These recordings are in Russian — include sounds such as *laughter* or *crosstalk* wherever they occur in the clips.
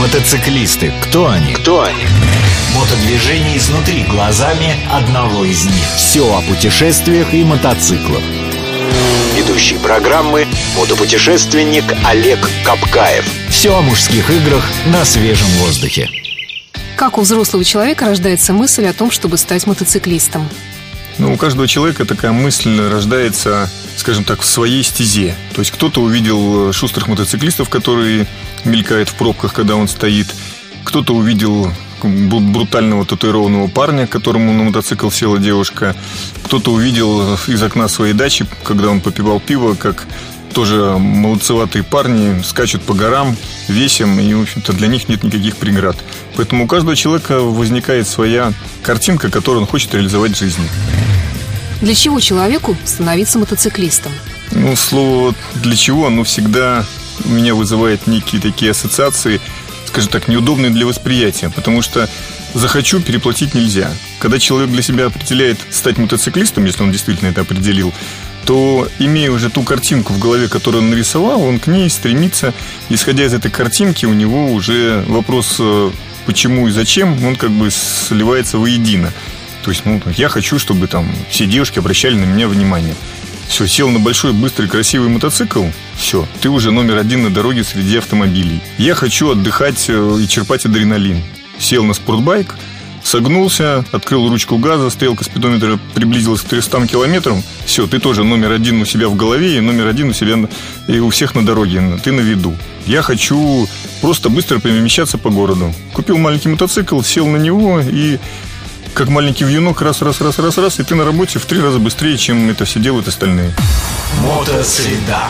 Мотоциклисты. Кто они? Кто они? Мотодвижение изнутри глазами одного из них. Все о путешествиях и мотоциклах. Ведущий программы мотопутешественник Олег Капкаев. Все о мужских играх на свежем воздухе. Как у взрослого человека рождается мысль о том, чтобы стать мотоциклистом? Ну, у каждого человека такая мысль рождается, скажем так, в своей стезе. То есть кто-то увидел шустрых мотоциклистов, которые мелькают в пробках, когда он стоит. Кто-то увидел брутального татуированного парня, которому на мотоцикл села девушка. Кто-то увидел из окна своей дачи, когда он попивал пиво, как тоже молодцеватые парни скачут по горам весим, и, в общем-то, для них нет никаких преград. Поэтому у каждого человека возникает своя картинка, которую он хочет реализовать в жизни. Для чего человеку становиться мотоциклистом? Ну, слово «для чего» оно всегда меня вызывает некие такие ассоциации, скажем так, неудобные для восприятия, потому что захочу переплатить нельзя. Когда человек для себя определяет стать мотоциклистом, если он действительно это определил, то, имея уже ту картинку в голове, которую он нарисовал, он к ней стремится. Исходя из этой картинки, у него уже вопрос э, почему и зачем, он как бы сливается воедино. То есть, ну, я хочу, чтобы там все девушки обращали на меня внимание. Все, сел на большой, быстрый, красивый мотоцикл. Все, ты уже номер один на дороге среди автомобилей. Я хочу отдыхать э, и черпать адреналин. Сел на спортбайк, согнулся, открыл ручку газа, стрелка спидометра приблизилась к 300 километрам. Все, ты тоже номер один у себя в голове и номер один у себя и у всех на дороге. Ты на виду. Я хочу просто быстро перемещаться по городу. Купил маленький мотоцикл, сел на него и как маленький вьюнок, раз, раз, раз, раз, раз, и ты на работе в три раза быстрее, чем это все делают остальные. Мотосреда.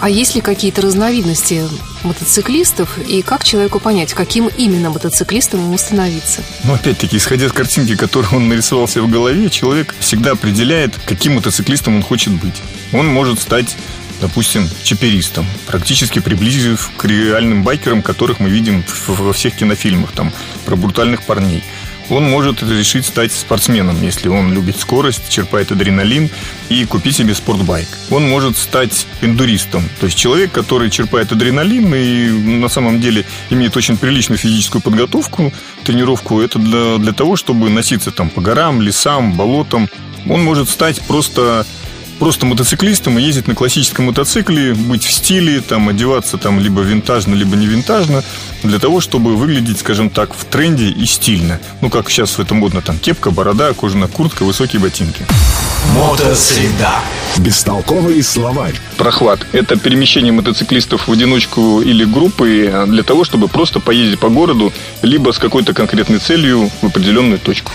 А есть ли какие-то разновидности мотоциклистов и как человеку понять, каким именно мотоциклистом ему становиться? Ну, опять-таки, исходя из картинки, которую он нарисовал себе в голове, человек всегда определяет, каким мотоциклистом он хочет быть. Он может стать допустим, чаперистом, практически приблизив к реальным байкерам, которых мы видим во всех кинофильмах, там, про брутальных парней он может решить стать спортсменом, если он любит скорость, черпает адреналин и купить себе спортбайк. Он может стать эндуристом, то есть человек, который черпает адреналин и на самом деле имеет очень приличную физическую подготовку, тренировку. Это для, для того, чтобы носиться там по горам, лесам, болотам. Он может стать просто просто мотоциклистом и ездить на классическом мотоцикле, быть в стиле, там, одеваться там либо винтажно, либо не винтажно, для того, чтобы выглядеть, скажем так, в тренде и стильно. Ну, как сейчас в этом модно, там, кепка, борода, кожаная куртка, высокие ботинки. Мотосреда. Бестолковый словарь. Прохват – это перемещение мотоциклистов в одиночку или группы для того, чтобы просто поездить по городу, либо с какой-то конкретной целью в определенную точку.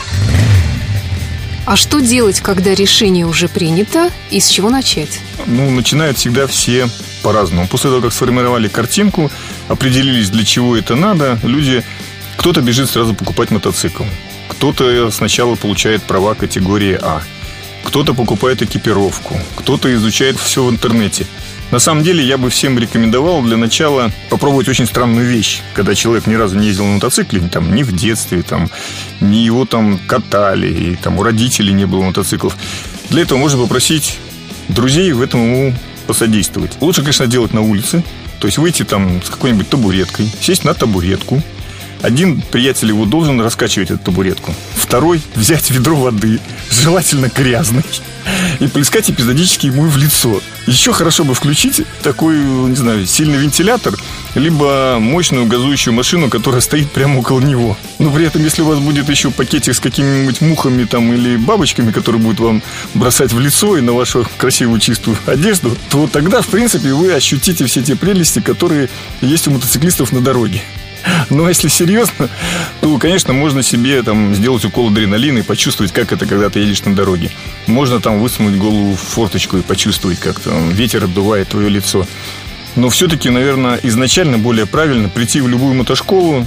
А что делать, когда решение уже принято и с чего начать? Ну, начинают всегда все по-разному. После того, как сформировали картинку, определились, для чего это надо, люди... Кто-то бежит сразу покупать мотоцикл. Кто-то сначала получает права категории А. Кто-то покупает экипировку. Кто-то изучает все в интернете. На самом деле, я бы всем рекомендовал для начала попробовать очень странную вещь. Когда человек ни разу не ездил на мотоцикле, там, ни в детстве, там, ни его там катали, и там у родителей не было мотоциклов. Для этого можно попросить друзей в этом ему посодействовать. Лучше, конечно, делать на улице. То есть выйти там с какой-нибудь табуреткой, сесть на табуретку, один приятель его должен раскачивать эту табуретку. Второй взять ведро воды, желательно грязной, и плескать эпизодически ему в лицо. Еще хорошо бы включить такой, не знаю, сильный вентилятор, либо мощную газующую машину, которая стоит прямо около него. Но при этом, если у вас будет еще пакетик с какими-нибудь мухами там или бабочками, которые будут вам бросать в лицо и на вашу красивую чистую одежду, то тогда, в принципе, вы ощутите все те прелести, которые есть у мотоциклистов на дороге. Но если серьезно, то, конечно, можно себе там сделать укол адреналина и почувствовать, как это, когда ты едешь на дороге. Можно там высунуть голову в форточку и почувствовать, как там ветер обдувает твое лицо. Но все-таки, наверное, изначально более правильно прийти в любую мотошколу,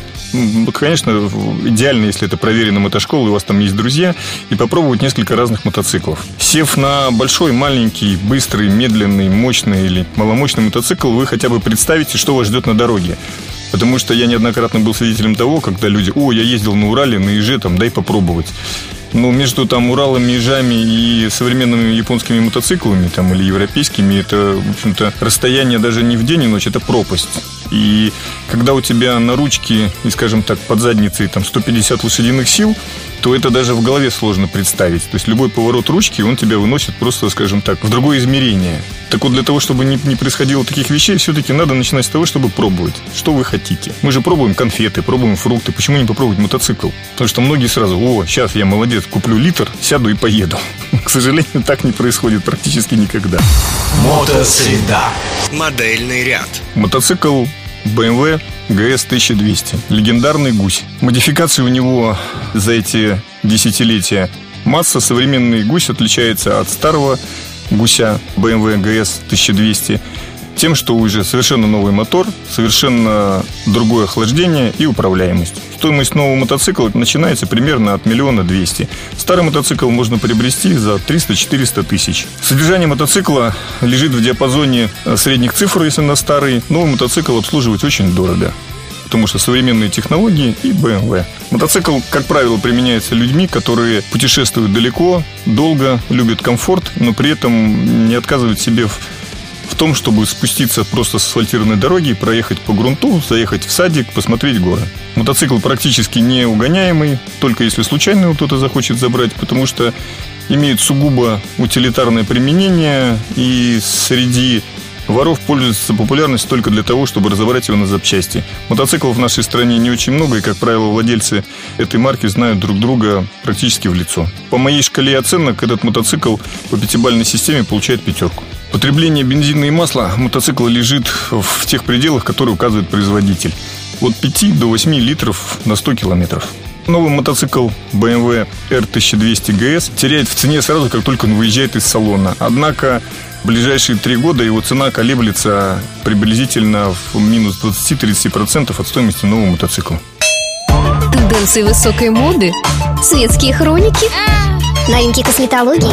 Конечно, идеально, если это проверенная мотошкола, и у вас там есть друзья, и попробовать несколько разных мотоциклов. Сев на большой, маленький, быстрый, медленный, мощный или маломощный мотоцикл, вы хотя бы представите, что вас ждет на дороге. Потому что я неоднократно был свидетелем того, когда люди, о, я ездил на Урале, на Иже, там, дай попробовать. Но между там Уралом, Ежами и современными японскими мотоциклами там, или европейскими, это, в общем-то, расстояние даже не в день и ночь, это пропасть. И когда у тебя на ручке и, скажем так, под задницей там 150 лошадиных сил, то это даже в голове сложно представить. То есть любой поворот ручки, он тебя выносит просто, скажем так, в другое измерение. Так вот, для того, чтобы не, не происходило таких вещей, все-таки надо начинать с того, чтобы пробовать. Что вы хотите? Мы же пробуем конфеты, пробуем фрукты. Почему не попробовать мотоцикл? Потому что многие сразу, о, сейчас я молодец, куплю литр, сяду и поеду. *laughs* К сожалению, так не происходит практически никогда. Мотосреда. Модельный ряд. Мотоцикл BMW GS 1200. Легендарный гусь. Модификации у него за эти десятилетия масса. Современный гусь отличается от старого гуся BMW GS 1200 тем, что уже совершенно новый мотор, совершенно другое охлаждение и управляемость. Стоимость нового мотоцикла начинается примерно от миллиона двести. Старый мотоцикл можно приобрести за 300-400 тысяч. Содержание мотоцикла лежит в диапазоне средних цифр, если на старый. Новый мотоцикл обслуживать очень дорого потому что современные технологии и BMW. Мотоцикл, как правило, применяется людьми, которые путешествуют далеко, долго, любят комфорт, но при этом не отказывают себе в в том, чтобы спуститься просто с асфальтированной дороги, проехать по грунту, заехать в садик, посмотреть горы. Мотоцикл практически не угоняемый, только если случайно его кто-то захочет забрать, потому что имеет сугубо утилитарное применение и среди воров пользуется популярностью только для того, чтобы разобрать его на запчасти. Мотоциклов в нашей стране не очень много, и, как правило, владельцы этой марки знают друг друга практически в лицо. По моей шкале оценок этот мотоцикл по пятибалльной системе получает пятерку. Потребление бензина и масла мотоцикла лежит в тех пределах, которые указывает производитель. От 5 до 8 литров на 100 километров. Новый мотоцикл BMW R1200 GS теряет в цене сразу, как только он выезжает из салона. Однако в ближайшие три года его цена колеблется приблизительно в минус 20-30% от стоимости нового мотоцикла. Тенденции высокой моды, светские хроники, Новинки косметологии.